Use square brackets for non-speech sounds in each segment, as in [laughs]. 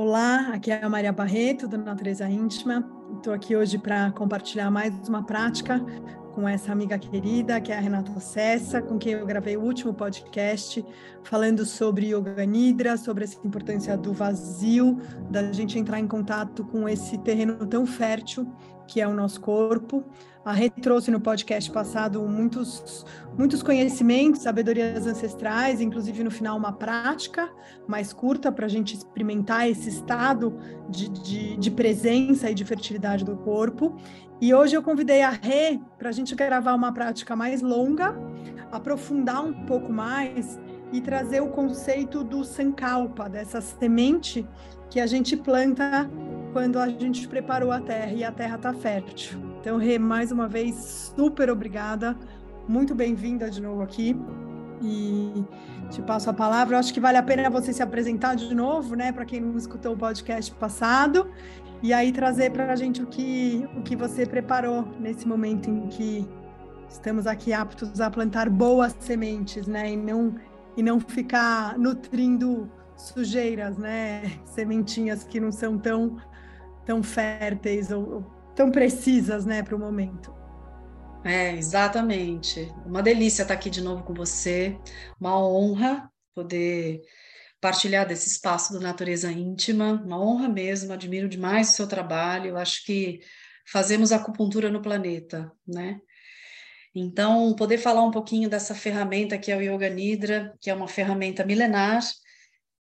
Olá, aqui é a Maria Barreto, do Natureza Íntima. Estou aqui hoje para compartilhar mais uma prática com essa amiga querida, que é a Renata Cessa, com quem eu gravei o último podcast, falando sobre Yoga Nidra, sobre essa importância do vazio, da gente entrar em contato com esse terreno tão fértil que é o nosso corpo. A Rê trouxe no podcast passado muitos, muitos conhecimentos, sabedorias ancestrais, inclusive no final uma prática mais curta para a gente experimentar esse estado de, de, de, presença e de fertilidade do corpo. E hoje eu convidei a Rê para a gente gravar uma prática mais longa, aprofundar um pouco mais e trazer o conceito do sankalpa, dessa semente que a gente planta quando a gente preparou a terra e a terra está fértil. Então, Rê, mais uma vez, super obrigada, muito bem-vinda de novo aqui. E te passo a palavra. Eu acho que vale a pena você se apresentar de novo, né, para quem não escutou o podcast passado, e aí trazer para a gente o que, o que você preparou nesse momento em que estamos aqui aptos a plantar boas sementes, né, e não, e não ficar nutrindo sujeiras, né, sementinhas que não são tão tão férteis ou, ou tão precisas, né, para o momento. É, exatamente. Uma delícia estar aqui de novo com você. Uma honra poder partilhar desse espaço da natureza íntima. Uma honra mesmo. Admiro demais o seu trabalho. Acho que fazemos acupuntura no planeta, né? Então, poder falar um pouquinho dessa ferramenta que é o Yoga Nidra, que é uma ferramenta milenar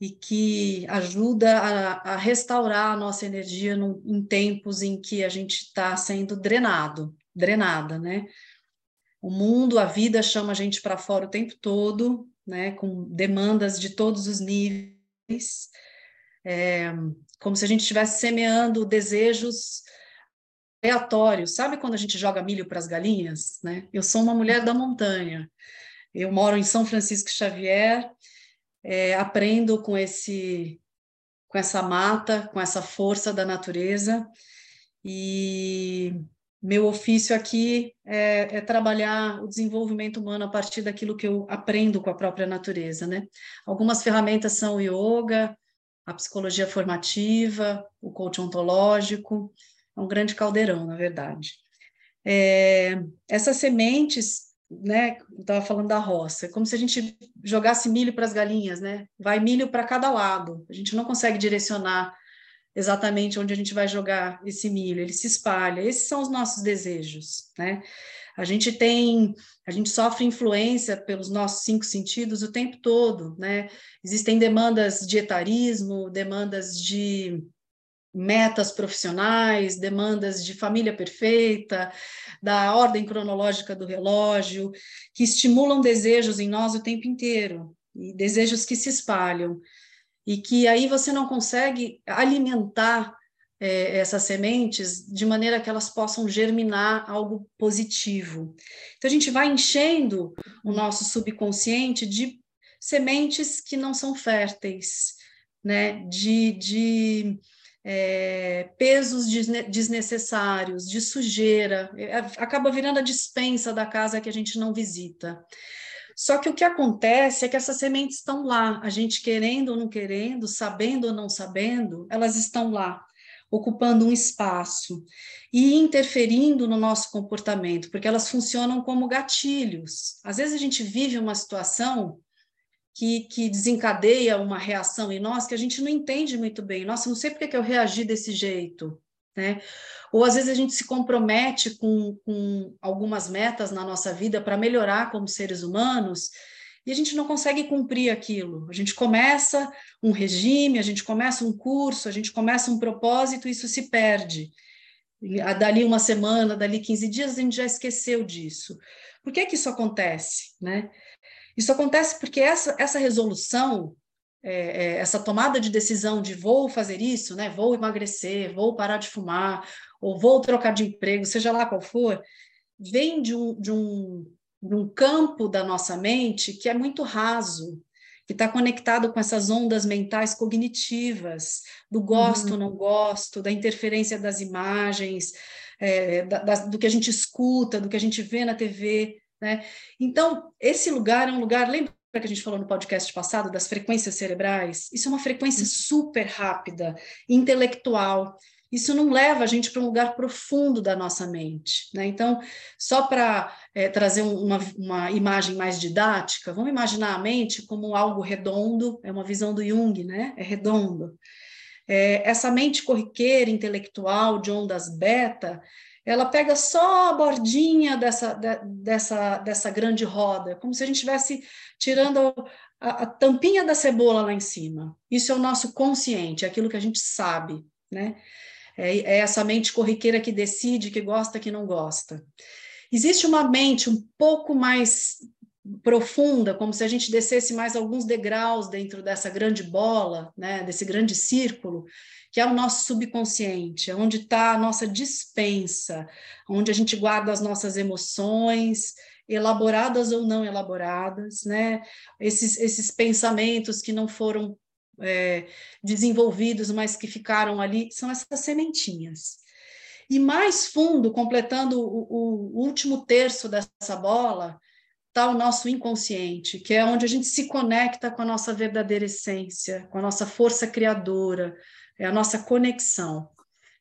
e que ajuda a, a restaurar a nossa energia num, em tempos em que a gente está sendo drenado, drenada, né? O mundo, a vida chama a gente para fora o tempo todo, né? Com demandas de todos os níveis, é, como se a gente estivesse semeando desejos aleatórios. Sabe quando a gente joga milho para as galinhas, né? Eu sou uma mulher da montanha. Eu moro em São Francisco Xavier é, aprendo com esse com essa mata, com essa força da natureza e meu ofício aqui é, é, trabalhar o desenvolvimento humano a partir daquilo que eu aprendo com a própria natureza, né? Algumas ferramentas são o yoga, a psicologia formativa, o coach ontológico, é um grande caldeirão, na verdade. É, essas sementes né? Estava falando da roça, como se a gente jogasse milho para as galinhas, né? Vai milho para cada lado. A gente não consegue direcionar exatamente onde a gente vai jogar esse milho, ele se espalha. Esses são os nossos desejos, né? A gente tem, a gente sofre influência pelos nossos cinco sentidos o tempo todo, né? Existem demandas de etarismo, demandas de metas profissionais, demandas de família perfeita, da ordem cronológica do relógio, que estimulam desejos em nós o tempo inteiro, e desejos que se espalham, e que aí você não consegue alimentar é, essas sementes de maneira que elas possam germinar algo positivo. Então, a gente vai enchendo o nosso subconsciente de sementes que não são férteis, né? de, de é, pesos desnecessários, de sujeira, é, acaba virando a dispensa da casa que a gente não visita. Só que o que acontece é que essas sementes estão lá, a gente querendo ou não querendo, sabendo ou não sabendo, elas estão lá, ocupando um espaço e interferindo no nosso comportamento, porque elas funcionam como gatilhos. Às vezes a gente vive uma situação que, que desencadeia uma reação em nós que a gente não entende muito bem. Nossa, não sei porque que eu reagi desse jeito. Né? Ou às vezes a gente se compromete com, com algumas metas na nossa vida para melhorar como seres humanos e a gente não consegue cumprir aquilo. A gente começa um regime, a gente começa um curso, a gente começa um propósito e isso se perde. Dali uma semana, dali 15 dias, a gente já esqueceu disso. Por que que isso acontece, né? Isso acontece porque essa, essa resolução, é, é, essa tomada de decisão de vou fazer isso, né, vou emagrecer, vou parar de fumar, ou vou trocar de emprego, seja lá qual for, vem de um, de um, de um campo da nossa mente que é muito raso, que está conectado com essas ondas mentais cognitivas, do gosto, uhum. não gosto, da interferência das imagens, é, da, da, do que a gente escuta, do que a gente vê na TV. Né? Então, esse lugar é um lugar, lembra que a gente falou no podcast passado das frequências cerebrais? Isso é uma frequência super rápida, intelectual. Isso não leva a gente para um lugar profundo da nossa mente. Né? Então, só para é, trazer uma, uma imagem mais didática, vamos imaginar a mente como algo redondo, é uma visão do Jung, né? é redondo. É, essa mente corriqueira, intelectual, de ondas beta, ela pega só a bordinha dessa, de, dessa, dessa grande roda, como se a gente estivesse tirando a, a, tampinha da cebola lá em cima. Isso é o nosso consciente, é aquilo que a gente sabe, né? É, é essa mente corriqueira que decide, que gosta, que não gosta. Existe uma mente um pouco mais profunda, como se a gente descesse mais alguns degraus dentro dessa grande bola, né, desse grande círculo, que é o nosso subconsciente, é onde está a nossa dispensa, onde a gente guarda as nossas emoções, elaboradas ou não elaboradas, né? Esses, esses pensamentos que não foram é, desenvolvidos, mas que ficaram ali, são essas sementinhas. E mais fundo, completando o, o último terço dessa bola, está o nosso inconsciente, que é onde a gente se conecta com a nossa verdadeira essência, com a nossa força criadora, é a nossa conexão.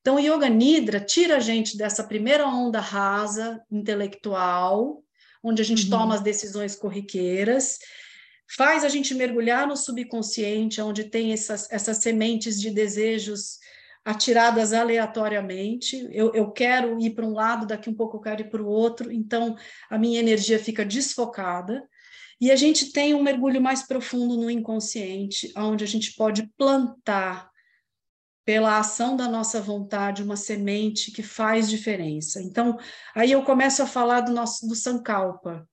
Então, o Yoga Nidra tira a gente dessa primeira onda rasa, intelectual, onde a gente uhum. toma as decisões corriqueiras, faz a gente mergulhar no subconsciente, onde tem essas, essas sementes de desejos atiradas aleatoriamente. Eu, eu quero ir para um lado, daqui um pouco eu quero ir para o outro, então a minha energia fica desfocada. E a gente tem um mergulho mais profundo no inconsciente, onde a gente pode plantar, pela ação da nossa vontade, uma semente que faz diferença. Então, aí eu começo a falar do nosso do Sankalpa,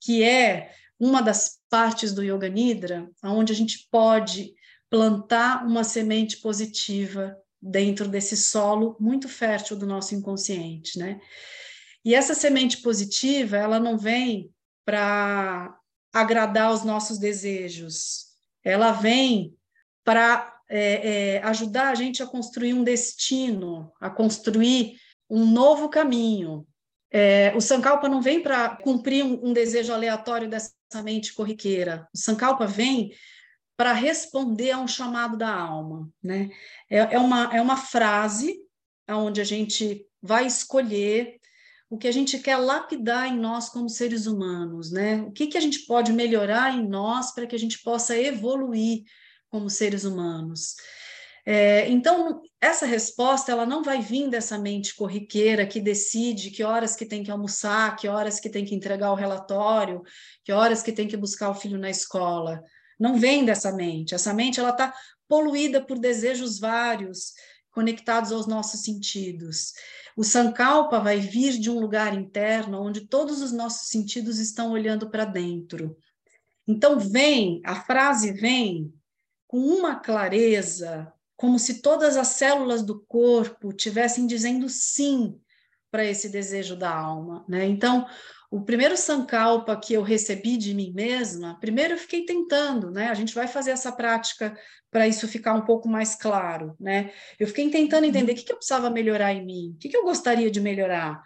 que é uma das partes do Yoga Nidra, onde a gente pode plantar uma semente positiva dentro desse solo muito fértil do nosso inconsciente, né? E essa semente positiva, ela não vem para agradar os nossos desejos, ela vem para é, é, ajudar a gente a construir um destino, a construir um novo caminho. É, o Sankalpa não vem para cumprir um, um, desejo aleatório dessa mente corriqueira. O Sankalpa vem para responder a um chamado da alma, né? É, é, uma, é uma frase onde a gente vai escolher o que a gente quer lapidar em nós como seres humanos, né? O que, que a gente pode melhorar em nós para que a gente possa evoluir como seres humanos. É, então, essa resposta ela não vai vir dessa mente corriqueira que decide que horas que tem que almoçar, que horas que tem que entregar o relatório, que horas que tem que buscar o filho na escola não vem dessa mente. Essa mente ela está poluída por desejos vários, conectados aos nossos sentidos. O Sankalpa vai vir de um lugar interno onde todos os nossos sentidos estão olhando para dentro. Então vem, a frase vem com uma clareza, como se todas as células do corpo tivessem dizendo sim para esse desejo da alma, né? Então, o primeiro sankalpa que eu recebi de mim mesma, primeiro eu fiquei tentando, né? A gente vai fazer essa prática para isso ficar um pouco mais claro, né? Eu fiquei tentando entender o que, que eu precisava melhorar em mim, o que, que eu gostaria de melhorar.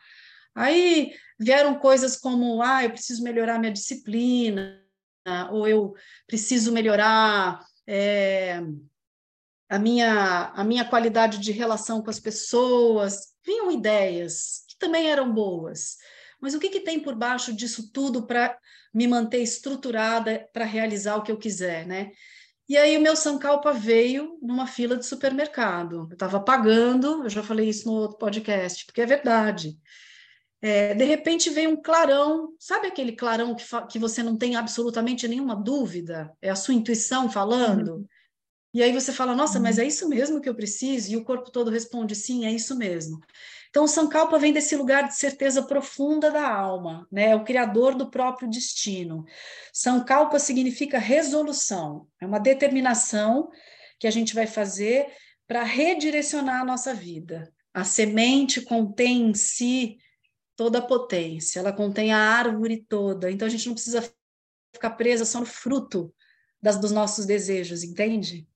Aí vieram coisas como, ah, eu preciso melhorar minha disciplina, ou eu preciso melhorar é, a, minha, a minha qualidade de relação com as pessoas. Vinham ideias que também eram boas. Mas o que, que tem por baixo disso tudo para me manter estruturada para realizar o que eu quiser, né? E aí o meu Sankalpa veio numa fila de supermercado. Eu estava pagando, eu já falei isso no outro podcast, porque é verdade. É, de repente veio um clarão, sabe aquele clarão que, que você não tem absolutamente nenhuma dúvida? É a sua intuição falando? Uhum. E aí você fala, nossa, mas uhum. é isso mesmo que eu preciso? E o corpo todo responde, sim, é isso mesmo. Então, o Sankalpa vem desse lugar de certeza profunda da alma, né? É o criador do próprio destino. Sankalpa significa resolução, é uma determinação que a gente vai fazer para redirecionar a nossa vida. A semente contém em si toda a potência, ela contém a árvore toda, então a gente não precisa ficar presa só no fruto das, dos nossos desejos, entende?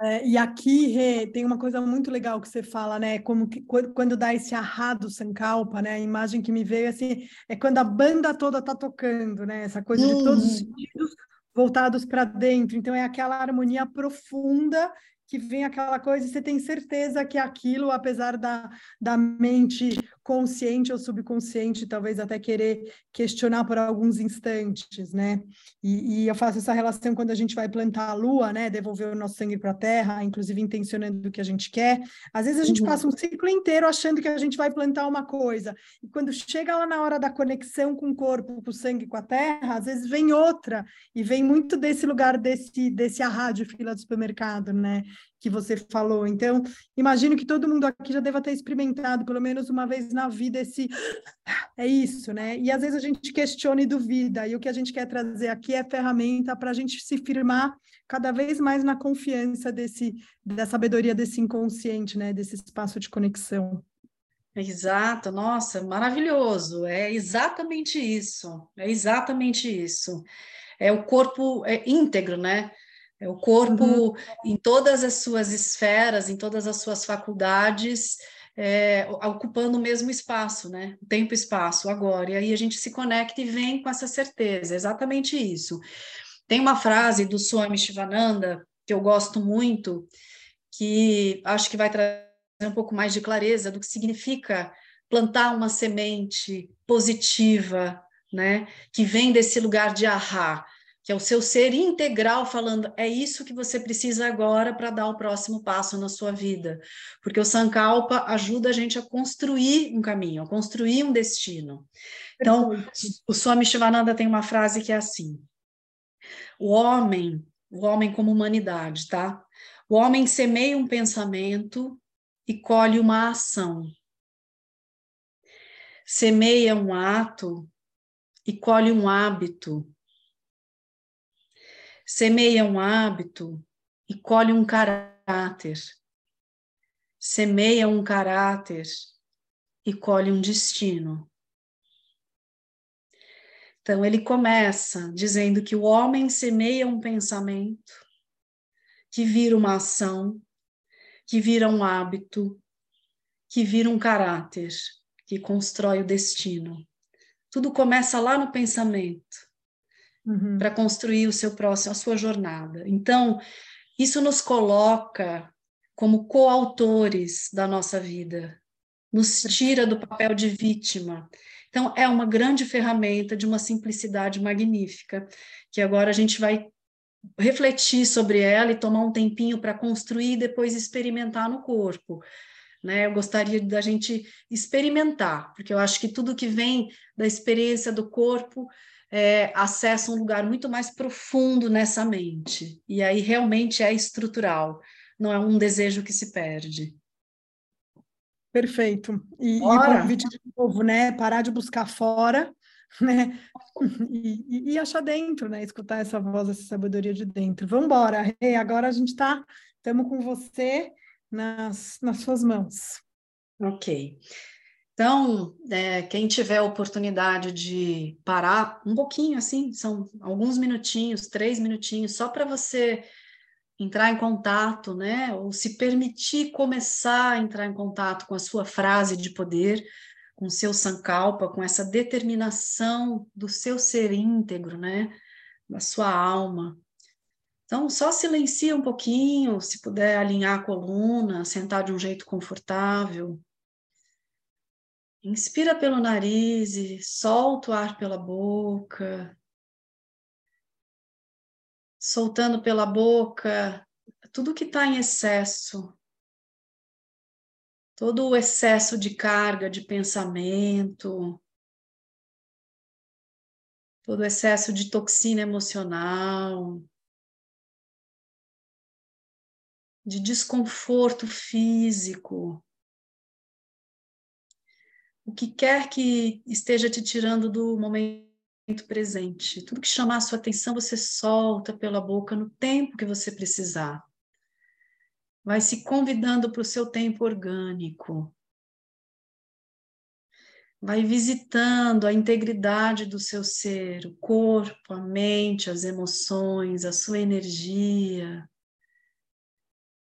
É, e aqui, Rê, tem uma coisa muito legal que você fala, né? Como que, quando dá esse arrado Sankalpa, né? A imagem que me veio assim é quando a banda toda tá tocando, né? Essa coisa de todos os uhum. sentidos voltados para dentro. Então, é aquela harmonia profunda que vem aquela coisa e você tem certeza que aquilo, apesar da, da mente consciente ou subconsciente, talvez até querer questionar por alguns instantes, né? E, e, eu faço essa relação quando a gente vai plantar a lua, né? Devolver o nosso sangue para a terra, inclusive intencionando o que a gente quer. Às vezes a gente uhum. passa um ciclo inteiro achando que a gente vai plantar uma coisa, e quando chega lá na hora da conexão com o corpo, com o sangue, com a terra, às vezes vem outra, e vem muito desse lugar, desse, desse arra de fila do supermercado, né? Que você falou. Então, imagino que todo mundo aqui já deva ter experimentado, pelo menos uma vez na vida esse é isso, né? E às vezes a gente questiona e duvida, e o que a gente quer trazer aqui é ferramenta para a gente se firmar cada vez mais na confiança desse da sabedoria desse inconsciente, né? Desse espaço de conexão. Exato, nossa, maravilhoso. É exatamente isso. É exatamente isso. É o corpo é íntegro, né? É o corpo uhum. em todas as suas esferas, em todas as suas faculdades, é, ocupando o mesmo espaço, né? Tempo e espaço, agora. E aí a gente se conecta e vem com essa certeza, exatamente isso. Tem uma frase do Swami Shivananda que eu gosto muito, que acho que vai trazer um pouco mais de clareza do que significa plantar uma semente positiva, né? Que vem desse lugar de ahá que é o seu ser integral falando, é isso que você precisa agora para dar o próximo passo na sua vida. Porque o Sankalpa ajuda a gente a construir um caminho, a construir um destino. Então, o Swami Shivananda tem uma frase que é assim: o homem, o homem como humanidade, tá? O homem semeia um pensamento e colhe uma ação. Semeia um ato e colhe um hábito Semeia um hábito e colhe um caráter. Semeia um caráter e colhe um destino. Então, ele começa dizendo que o homem semeia um pensamento, que vira uma ação, que vira um hábito, que vira um caráter, que constrói o destino. Tudo começa lá no pensamento uhum. para construir o seu próximo, a sua jornada. Então, isso nos coloca como coautores da nossa vida, nos tira do papel de vítima. Então, é uma grande ferramenta de uma simplicidade magnífica, que agora a gente vai refletir sobre ela e tomar um tempinho para construir e depois experimentar no corpo. Né? Eu gostaria da gente experimentar, porque eu acho que tudo que vem da experiência do corpo é, acessa um lugar muito mais profundo nessa mente. E aí realmente é estrutural, não é um desejo que se perde. Perfeito. E, e o convite de novo, né? Parar de buscar fora, [laughs] né? E, e, achar dentro, né? Escutar essa voz, essa sabedoria de dentro. Vamos embora, Rei. Agora a gente está, estamos com você nas, nas suas mãos. Ok. Então, é, quem tiver oportunidade de parar um pouquinho, assim, são alguns minutinhos, três minutinhos, só para você entrar em contato, né? Ou se permitir começar a entrar em contato com a sua frase de poder, com seu sankalpa, com essa determinação do seu ser íntegro, né? Da sua alma. Então, só silencia um pouquinho, se puder alinhar a coluna, sentar de um jeito confortável. Inspira pelo nariz e solta o ar pela boca. Soltando pela boca tudo que está em excesso. Todo o excesso de carga de pensamento, todo o excesso de toxina emocional, de desconforto físico o que quer que esteja te tirando do momento presente. Tudo que chamar a sua atenção, você solta pela boca no tempo que você precisar. Vai se convidando para o seu tempo orgânico. Vai visitando a integridade do seu ser, o corpo, a mente, as emoções, a sua energia.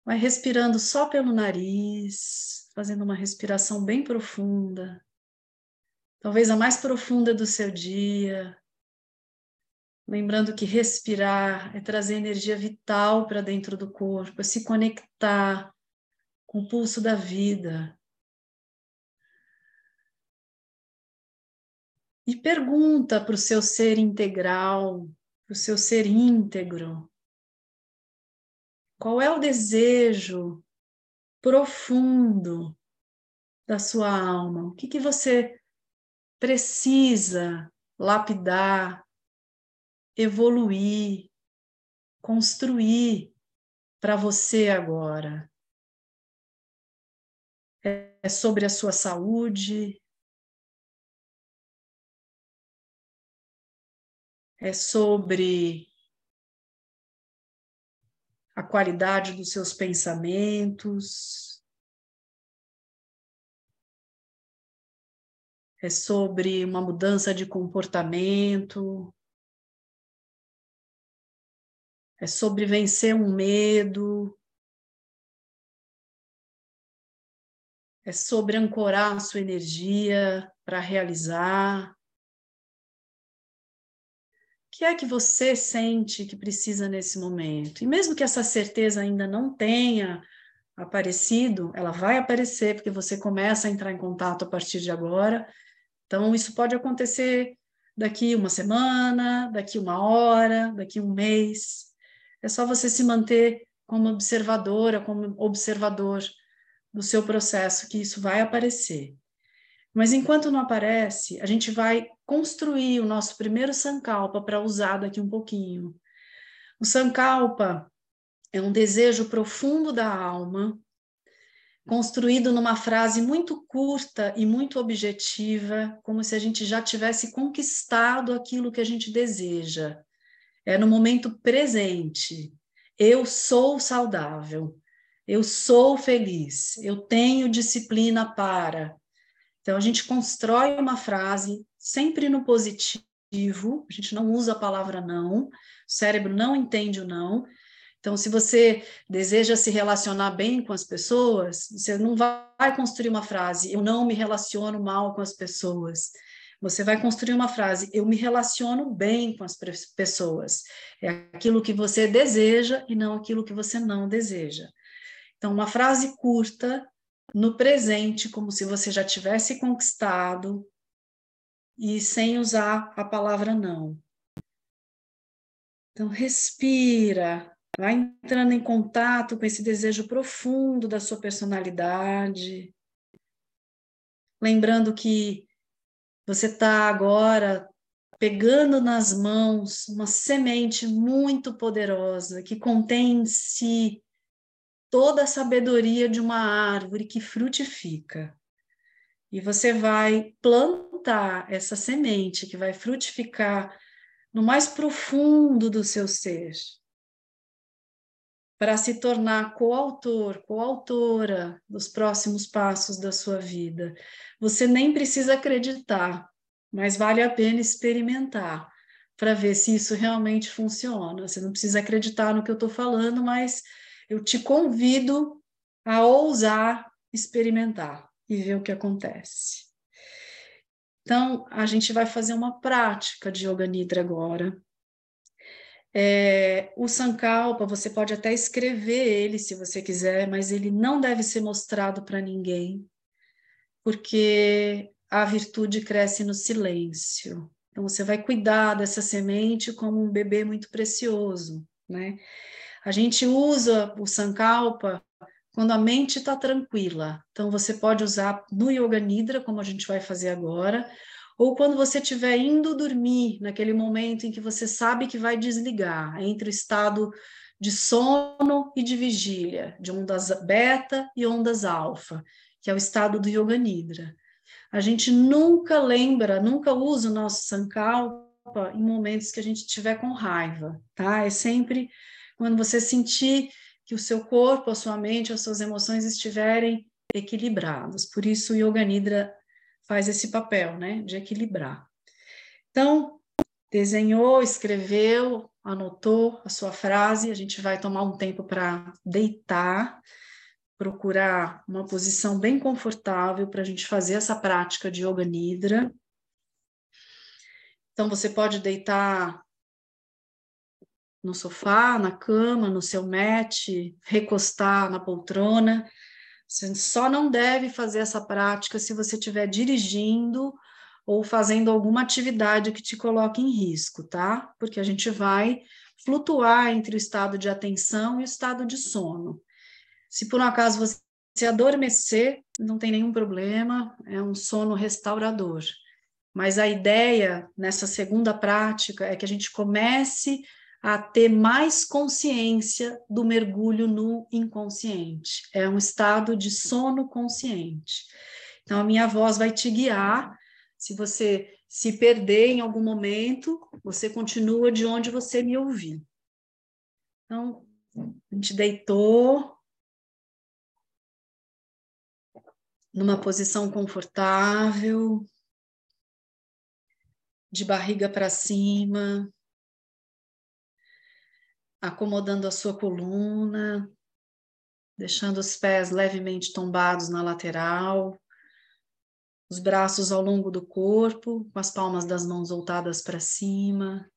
Vai respirando só pelo nariz, fazendo uma respiração bem profunda, talvez a mais profunda do seu dia, Lembrando que respirar é trazer energia vital para dentro do corpo, é se conectar com o pulso da vida. E pergunta para o seu ser integral, para o seu ser íntegro, qual é o desejo profundo da sua alma? O que, que você precisa lapidar, evoluir, construir para você agora? É sobre a sua saúde, é sobre a qualidade dos seus pensamentos, é sobre uma mudança de comportamento, é sobre vencer um medo, é sobre ancorar a sua energia para realizar que é que você sente que precisa nesse momento? E mesmo que essa certeza ainda não tenha aparecido, ela vai aparecer, porque você começa a entrar em contato a partir de agora. Então, isso pode acontecer daqui uma semana, daqui uma hora, daqui um mês. É só você se manter como observadora, como observador do seu processo, que isso vai aparecer. Mas enquanto não aparece, a gente vai construir o nosso primeiro Sankalpa para usar daqui um pouquinho. O Sankalpa é um desejo profundo da alma, construído numa frase muito curta e muito objetiva, como se a gente já tivesse conquistado aquilo que a gente deseja. É no momento presente. Eu sou saudável. Eu sou feliz. Eu tenho disciplina para. Então, a gente constrói uma frase sempre no positivo, a gente não usa a palavra não, o cérebro não entende o não. Então, se você deseja se relacionar bem com as pessoas, você não vai construir uma frase, eu não me relaciono mal com as pessoas. Você vai construir uma frase, eu me relaciono bem com as pessoas. É aquilo que você deseja e não aquilo que você não deseja. Então, uma frase curta, no presente, como se você já tivesse conquistado, e sem usar a palavra não. Então, respira, vai entrando em contato com esse desejo profundo da sua personalidade. Lembrando que você está agora pegando nas mãos uma semente muito poderosa que contém em si toda a sabedoria de uma árvore que frutifica. E você vai plantar essa semente que vai frutificar no mais profundo do seu ser, para se tornar coautor, coautora dos próximos passos da sua vida. Você nem precisa acreditar, mas vale a pena experimentar para ver se isso realmente funciona. Você não precisa acreditar no que eu estou falando, mas eu te convido a ousar experimentar e ver o que acontece. Então, a gente vai fazer uma prática de Yoga Nidra agora. É, o Sankalpa, você pode até escrever ele se você quiser, mas ele não deve ser mostrado para ninguém, porque a virtude cresce no silêncio. Então, você vai cuidar dessa semente como um bebê muito precioso, né? A gente usa o Sankalpa quando a mente está tranquila. Então, você pode usar no Yoga Nidra, como a gente vai fazer agora, ou quando você estiver indo dormir, naquele momento em que você sabe que vai desligar, entre o estado de sono e de vigília, de ondas beta e ondas alfa, que é o estado do Yoga Nidra. A gente nunca lembra, nunca usa o nosso Sankalpa em momentos que a gente estiver com raiva, tá? É sempre quando você sentir que o seu corpo, a sua mente, as suas emoções estiverem equilibradas. Por isso o Yoga Nidra faz esse papel, né, de equilibrar. Então, desenhou, escreveu, anotou a sua frase, a gente vai tomar um tempo para deitar, procurar uma posição bem confortável para a gente fazer essa prática de Yoga Nidra. Então, você pode deitar no sofá, na cama, no seu mat, recostar na poltrona. Você só não deve fazer essa prática se você estiver dirigindo ou fazendo alguma atividade que te coloque em risco, tá? Porque a gente vai flutuar entre o estado de atenção e o estado de sono. Se por um acaso você adormecer, não tem nenhum problema, é um sono restaurador. Mas a ideia nessa segunda prática é que a gente comece a ter mais consciência do mergulho no inconsciente. É um estado de sono consciente. Então, a minha voz vai te guiar. Se você se perder em algum momento, você continua de onde você me ouviu. Então, a gente deitou numa posição confortável, de barriga para cima, acomodando a sua coluna, deixando os pés levemente tombados na lateral, os braços ao longo do corpo, com as palmas das mãos voltadas para cima.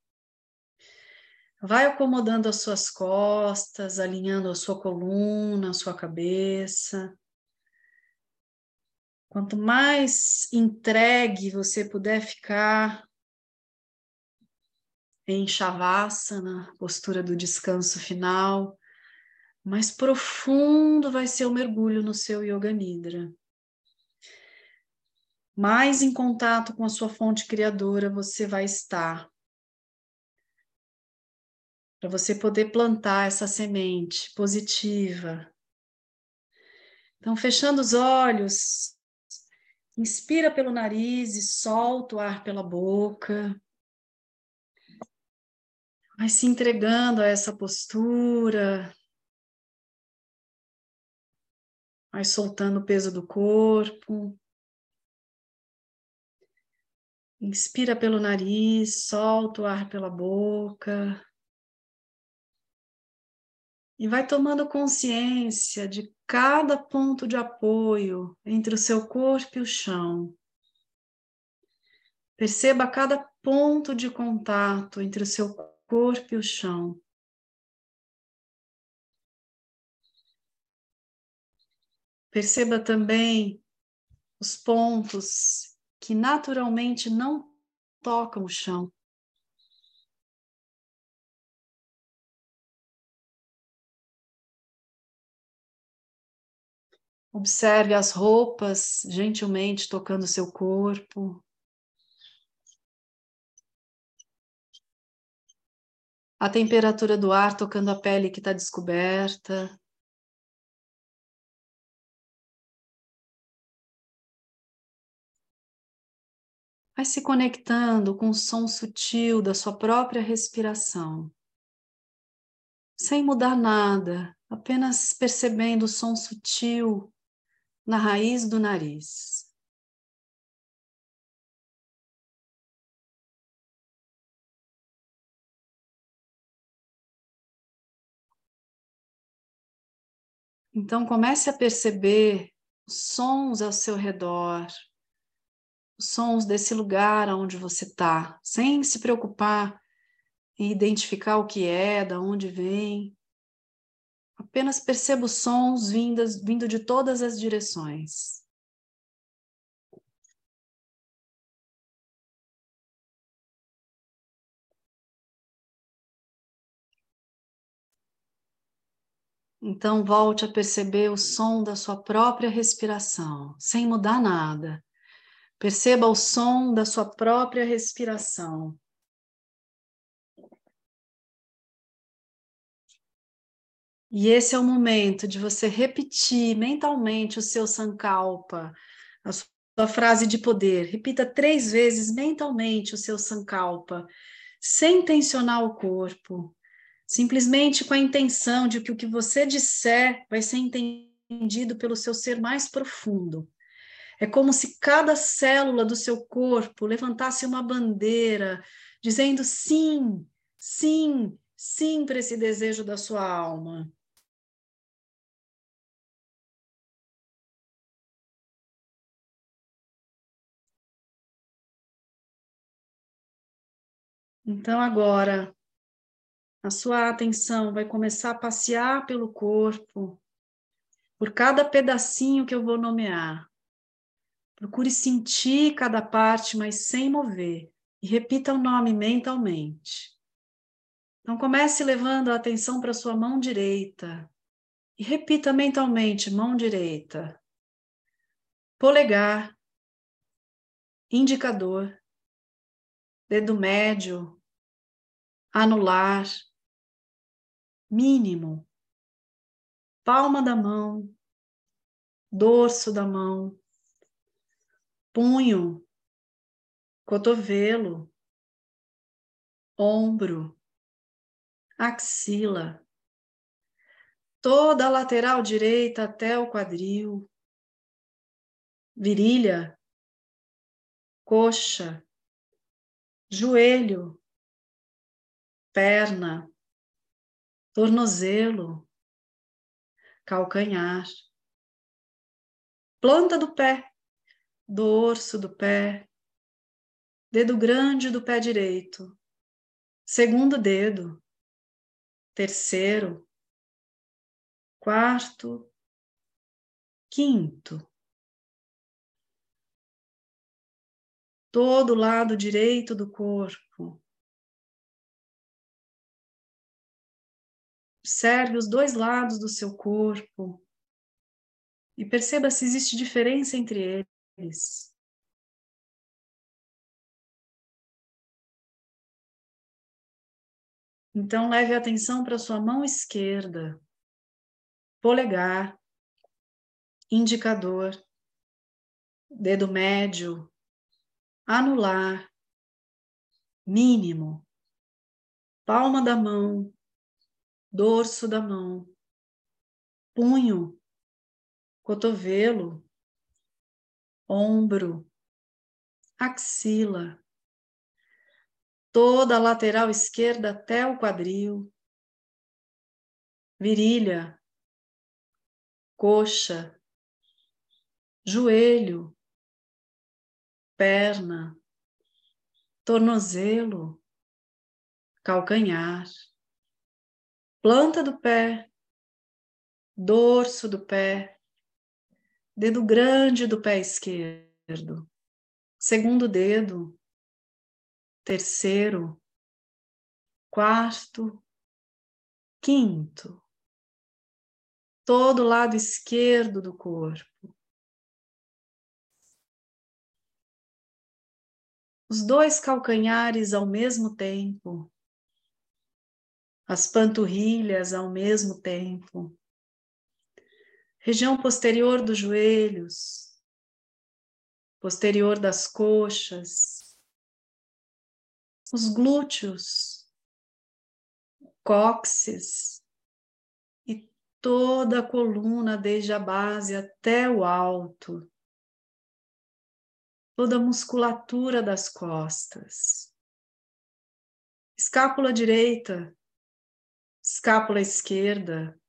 Vai acomodando as suas costas, alinhando a sua coluna, a sua cabeça. Quanto mais entregue você puder ficar em Shavasana, postura do descanso final, mais profundo vai ser o mergulho no seu Yoga Nidra. Mais em contato com a sua fonte criadora você vai estar. Para você poder plantar essa semente positiva. Então, fechando os olhos, inspira pelo nariz e solta o ar pela boca. Vai se entregando a essa postura. Vai soltando o peso do corpo. Inspira pelo nariz, solta o ar pela boca. E vai tomando consciência de cada ponto de apoio entre o seu corpo e o chão. Perceba cada ponto de contato entre o seu corpo e o chão. Perceba também os pontos que naturalmente não tocam o chão. Observe as roupas gentilmente tocando seu corpo. A temperatura do ar tocando a pele que está descoberta. Vai se conectando com o som sutil da sua própria respiração, sem mudar nada, apenas percebendo o som sutil na raiz do nariz. Então comece a perceber os sons ao seu redor, os sons desse lugar onde você está, sem se preocupar em identificar o que é, da onde vem. Apenas perceba os sons vindas, vindo de todas as direções. Então, volte a perceber o som da sua própria respiração, sem mudar nada. Perceba o som da sua própria respiração. E esse é o momento de você repetir mentalmente o seu sankalpa, a sua frase de poder. Repita três vezes mentalmente o seu sankalpa, sem tensionar o corpo simplesmente com a intenção de que o que você disser vai ser entendido pelo seu ser mais profundo. É como se cada célula do seu corpo levantasse uma bandeira, dizendo sim, sim, sim para esse desejo da sua alma. Então, agora, a sua atenção vai começar a passear pelo corpo, por cada pedacinho que eu vou nomear. Procure sentir cada parte, mas sem mover. E repita o nome mentalmente. Então comece levando a atenção para sua mão direita. E repita mentalmente: mão direita, polegar, indicador, dedo médio, anular, mínimo, palma da mão, dorso da mão, punho, cotovelo, ombro, axila, toda a lateral direita até o quadril, virilha, coxa, joelho, perna, tornozelo, calcanhar, planta do pé, dorso do pé, dedo grande do pé direito, segundo dedo, terceiro, quarto, quinto. Todo lado direito do corpo. Observe os dois lados do seu corpo e perceba se existe diferença entre eles. Então, leve a atenção para sua mão esquerda, polegar, indicador, dedo médio, anular, mínimo, palma da mão, dorso da mão, punho, cotovelo, ombro, axila, toda a lateral esquerda até o quadril, virilha, coxa, joelho, perna, tornozelo, calcanhar planta do pé, dorso do pé, dedo grande do pé esquerdo, segundo dedo, terceiro, quarto, quinto, todo o lado esquerdo do corpo. Os dois calcanhares ao mesmo tempo as panturrilhas ao mesmo tempo, região posterior dos joelhos, posterior das coxas, os glúteos, cóccix e toda a coluna desde a base até o alto, toda a musculatura das costas, escápula direita escápula esquerda,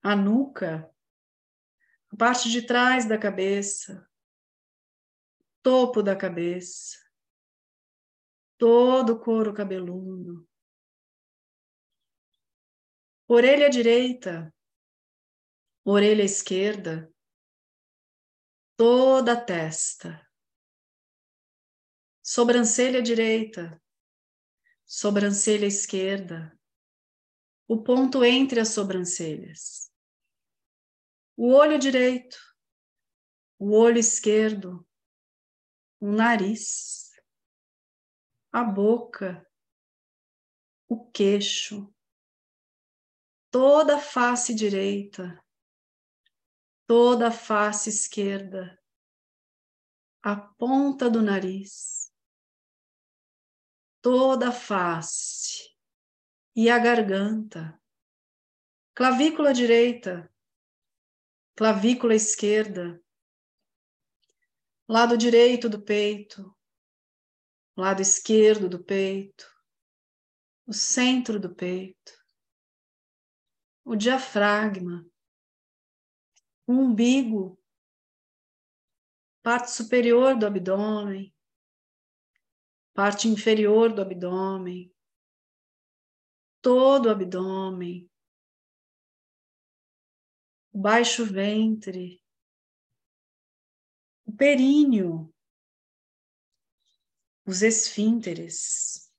a nuca, a parte de trás da cabeça, topo da cabeça, todo o couro cabeludo, orelha direita, orelha esquerda, toda a testa, sobrancelha direita, sobrancelha esquerda, o ponto entre as sobrancelhas. O olho direito, o olho esquerdo, o nariz, a boca, o queixo, toda a face direita, toda a face esquerda, a ponta do nariz, toda a face, e a garganta, clavícula direita, clavícula esquerda, lado direito do peito, lado esquerdo do peito, o centro do peito, o diafragma, o umbigo, parte superior do abdômen, parte inferior do abdômen, todo o abdômen, o baixo ventre, o períneo, os esfínteres.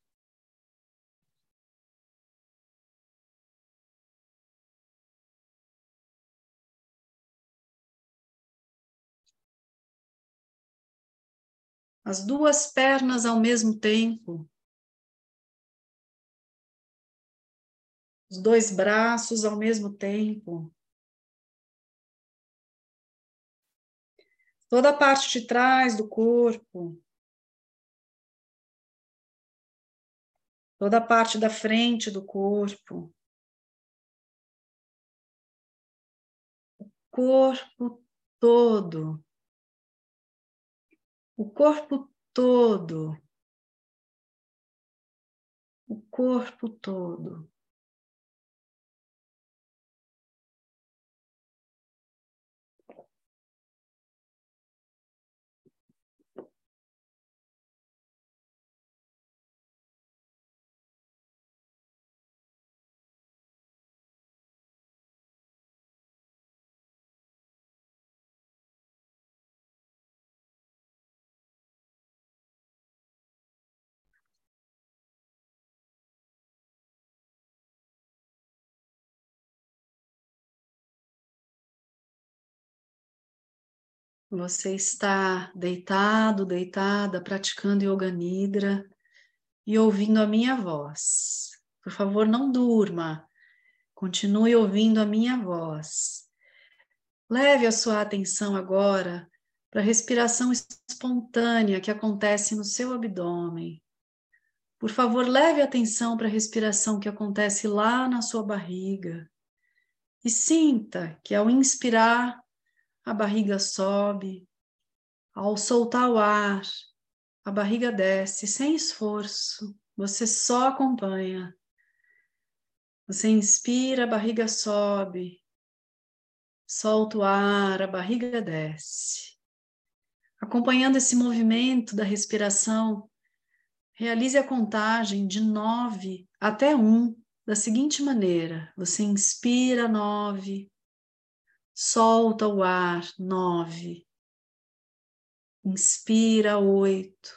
As duas pernas ao mesmo tempo. Os dois braços ao mesmo tempo. Toda a parte de trás do corpo. toda a parte da frente do corpo, o corpo todo, o corpo todo, o corpo todo. Você está deitado, deitada, praticando Yoga Nidra e ouvindo a minha voz. Por favor, não durma. Continue ouvindo a minha voz. Leve a sua atenção agora para a respiração espontânea que acontece no seu abdômen. Por favor, leve atenção para a respiração que acontece lá na sua barriga. E sinta que ao inspirar, a barriga sobe. Ao soltar o ar, a barriga desce sem esforço, você só acompanha. Você inspira, a barriga sobe. Solta o ar, a barriga desce. Acompanhando esse movimento da respiração, realize a contagem de nove até um da seguinte maneira: você inspira nove, Solta o ar, nove. Inspira, oito.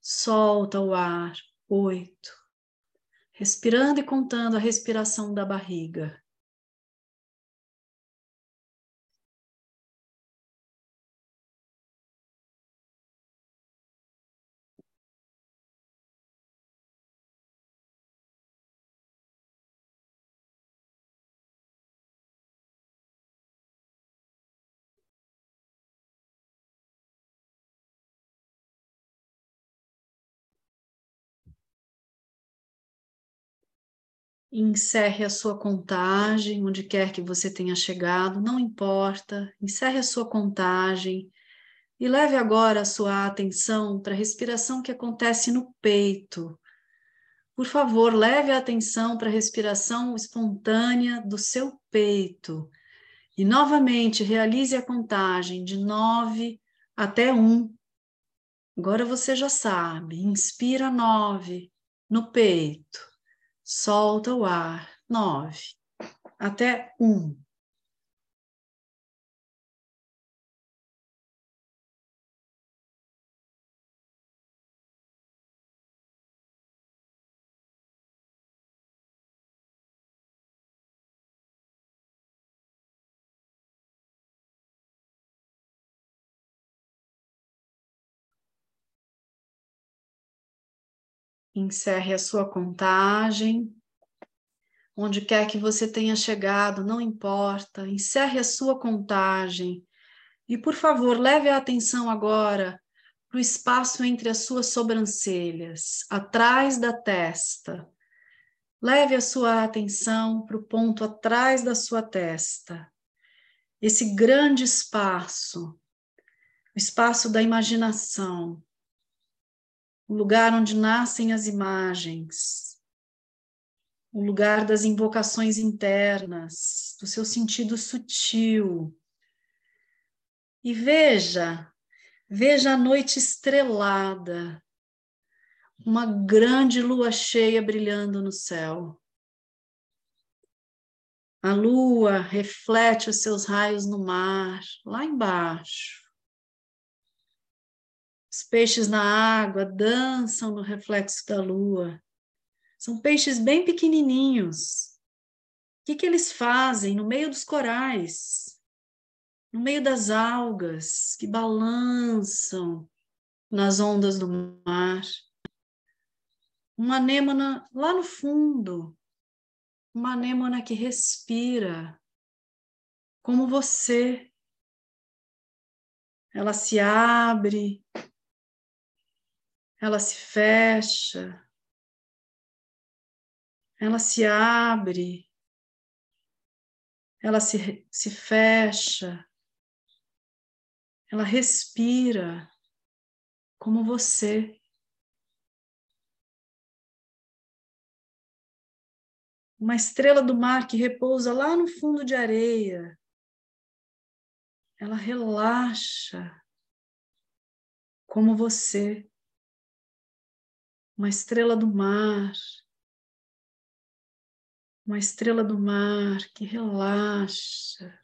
Solta o ar, oito. Respirando e contando a respiração da barriga. Encerre a sua contagem, onde quer que você tenha chegado, não importa. Encerre a sua contagem e leve agora a sua atenção para a respiração que acontece no peito. Por favor, leve a atenção para a respiração espontânea do seu peito. E novamente realize a contagem de nove até um. Agora você já sabe. Inspira nove no peito solta o ar, nove, até um. Encerre a sua contagem. Onde quer que você tenha chegado, não importa. Encerre a sua contagem. E, por favor, leve a atenção agora para o espaço entre as suas sobrancelhas, atrás da testa. Leve a sua atenção para o ponto atrás da sua testa. Esse grande espaço, o espaço da imaginação, o lugar onde nascem as imagens, o lugar das invocações internas, do seu sentido sutil. E veja, veja a noite estrelada, uma grande lua cheia brilhando no céu. A lua reflete os seus raios no mar, lá embaixo. Os peixes na água dançam no reflexo da lua. São peixes bem pequenininhos. O que, que eles fazem no meio dos corais, no meio das algas que balançam nas ondas do mar? Uma anêmona lá no fundo, uma anêmona que respira, como você. Ela se abre, ela se fecha, ela se abre, ela se, se fecha, ela respira como você. uma estrela do mar que repousa lá no fundo de areia. Ela relaxa como você, uma estrela do mar, uma estrela do mar que relaxa.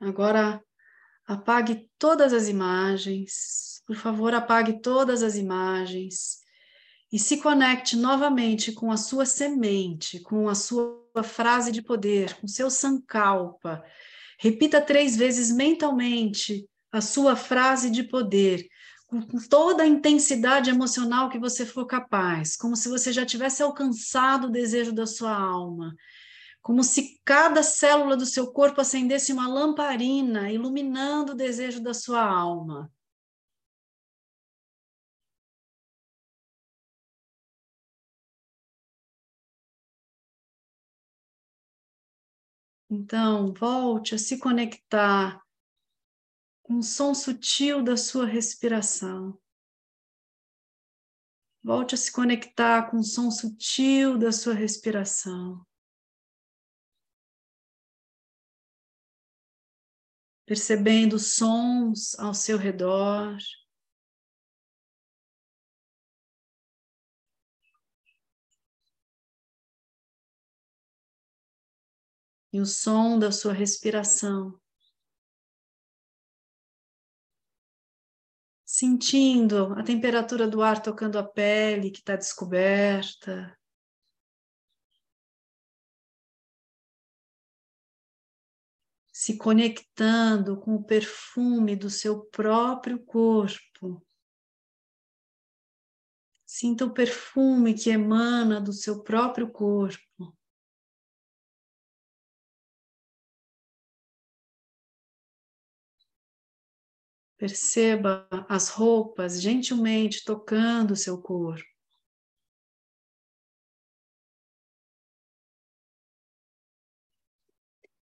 Agora apague todas as imagens, por favor, apague todas as imagens e se conecte novamente com a sua semente, com a sua frase de poder, com seu sankalpa. Repita três vezes mentalmente a sua frase de poder, com toda a intensidade emocional que você for capaz, como se você já tivesse alcançado o desejo da sua alma como se cada célula do seu corpo acendesse uma lamparina, iluminando o desejo da sua alma. Então, volte a se conectar com o som sutil da sua respiração. Volte a se conectar com o som sutil da sua respiração. percebendo sons ao seu redor. E o som da sua respiração. Sentindo a temperatura do ar tocando a pele que está descoberta. se conectando com o perfume do seu próprio corpo. Sinta o perfume que emana do seu próprio corpo. Perceba as roupas gentilmente tocando o seu corpo.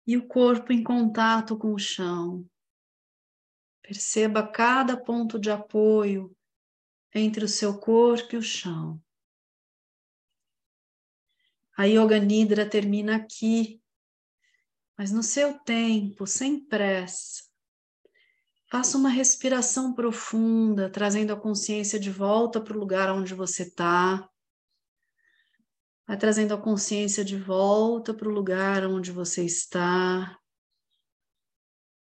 e o corpo em contato com o chão. Perceba cada ponto de apoio entre o seu corpo e o chão. A Yoga Nidra termina aqui, mas no seu tempo, sem pressa. Faça uma respiração profunda, trazendo a consciência de volta para o lugar onde você está. Vai trazendo a consciência de volta para o lugar onde você está.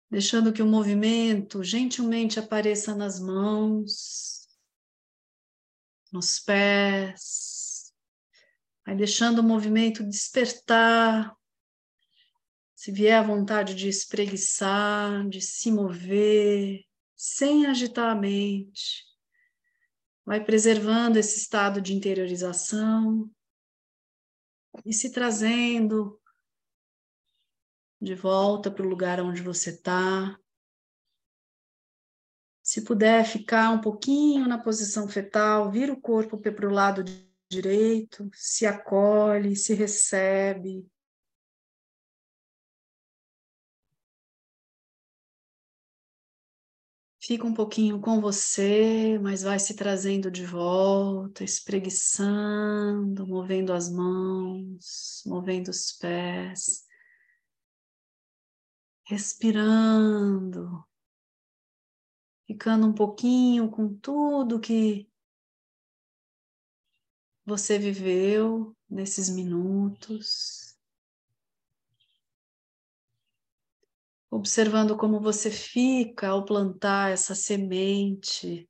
Deixando que o movimento gentilmente apareça nas mãos, nos pés. Vai deixando o movimento despertar. Se vier a vontade de espreguiçar, de se mover, sem agitar a mente, vai preservando esse estado de interiorização e se trazendo de volta para o lugar onde você está. Se puder ficar um pouquinho na posição fetal, vira o corpo para o lado direito, se acolhe, se recebe. Fica um pouquinho com você, mas vai se trazendo de volta, espreguiçando, movendo as mãos, movendo os pés, respirando, ficando um pouquinho com tudo que você viveu nesses minutos. Observando como você fica ao plantar essa semente,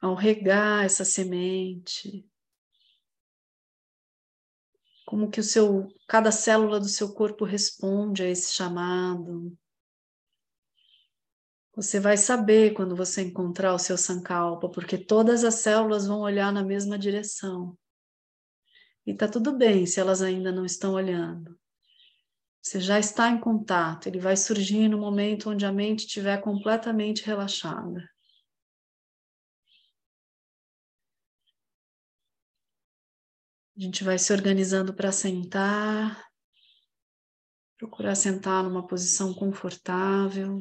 ao regar essa semente, como que o seu cada célula do seu corpo responde a esse chamado. Você vai saber quando você encontrar o seu sankalpa, porque todas as células vão olhar na mesma direção. E tá tudo bem se elas ainda não estão olhando. Você já está em contato, ele vai surgir no momento onde a mente estiver completamente relaxada. A gente vai se organizando para sentar, procurar sentar numa posição confortável,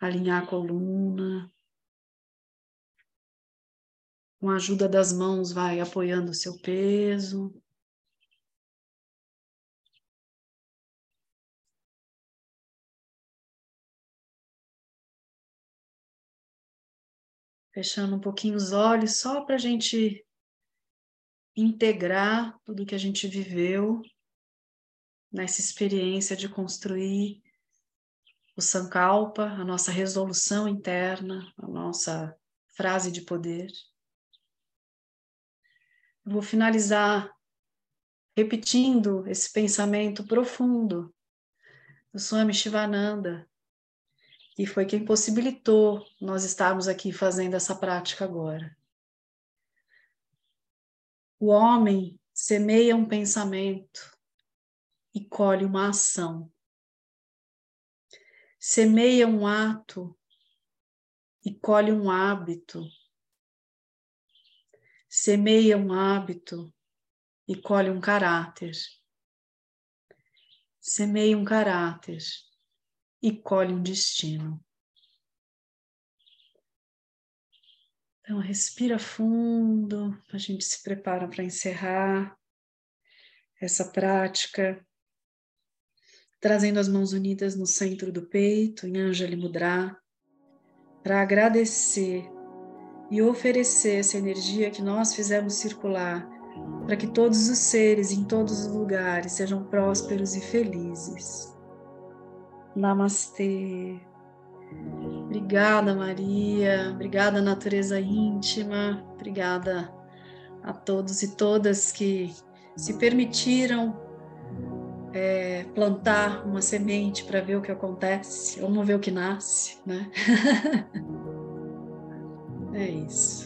alinhar a coluna. Com a ajuda das mãos, vai apoiando o seu peso. Fechando um pouquinho os olhos, só para a gente integrar tudo que a gente viveu nessa experiência de construir o Sankalpa, a nossa resolução interna, a nossa frase de poder. Eu vou finalizar repetindo esse pensamento profundo do Swami Shivananda, que foi quem possibilitou nós estarmos aqui fazendo essa prática agora. O homem semeia um pensamento e colhe uma ação. Semeia um ato e colhe um hábito. Semeia um hábito e colhe um caráter. Semeia um caráter e colhe um destino. Então, respira fundo, a gente se prepara para encerrar essa prática, trazendo as mãos unidas no centro do peito, em Anjali Mudra, para agradecer e oferecer essa energia que nós fizemos circular, para que todos os seres em todos os lugares sejam prósperos e felizes. Namastê. Obrigada, Maria. Obrigada, natureza íntima. Obrigada a todos e todas que se permitiram é, plantar uma semente para ver o que acontece. Vamos ver o que nasce, né? [laughs] é isso.